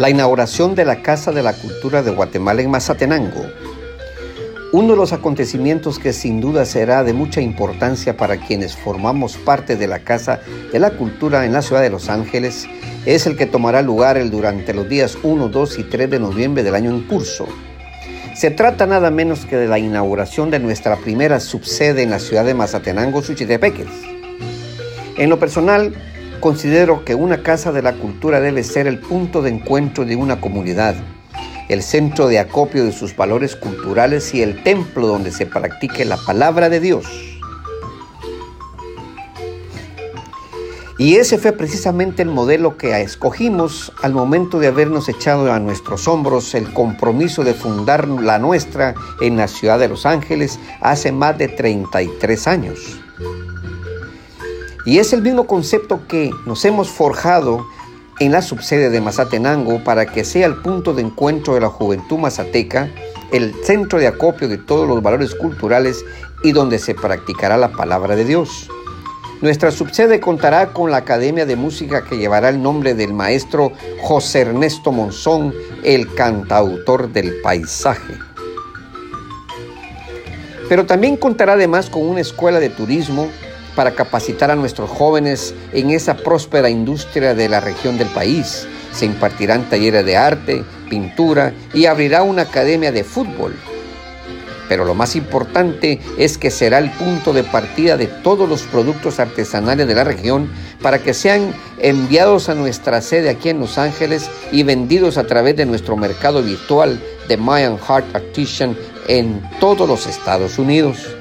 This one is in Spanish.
la inauguración de la Casa de la Cultura de Guatemala en Mazatenango. Uno de los acontecimientos que sin duda será de mucha importancia para quienes formamos parte de la Casa de la Cultura en la ciudad de Los Ángeles es el que tomará lugar el durante los días 1, 2 y 3 de noviembre del año en curso. Se trata nada menos que de la inauguración de nuestra primera subsede en la ciudad de Mazatenango, Suchitepeques. En lo personal, Considero que una casa de la cultura debe ser el punto de encuentro de una comunidad, el centro de acopio de sus valores culturales y el templo donde se practique la palabra de Dios. Y ese fue precisamente el modelo que escogimos al momento de habernos echado a nuestros hombros el compromiso de fundar la nuestra en la ciudad de Los Ángeles hace más de 33 años. Y es el mismo concepto que nos hemos forjado en la subsede de Mazatenango para que sea el punto de encuentro de la juventud mazateca, el centro de acopio de todos los valores culturales y donde se practicará la palabra de Dios. Nuestra subsede contará con la Academia de Música que llevará el nombre del maestro José Ernesto Monzón, el cantautor del paisaje. Pero también contará además con una escuela de turismo para capacitar a nuestros jóvenes en esa próspera industria de la región del país. Se impartirán talleres de arte, pintura y abrirá una academia de fútbol. Pero lo más importante es que será el punto de partida de todos los productos artesanales de la región para que sean enviados a nuestra sede aquí en Los Ángeles y vendidos a través de nuestro mercado virtual de Mayan Heart Artisan en todos los Estados Unidos.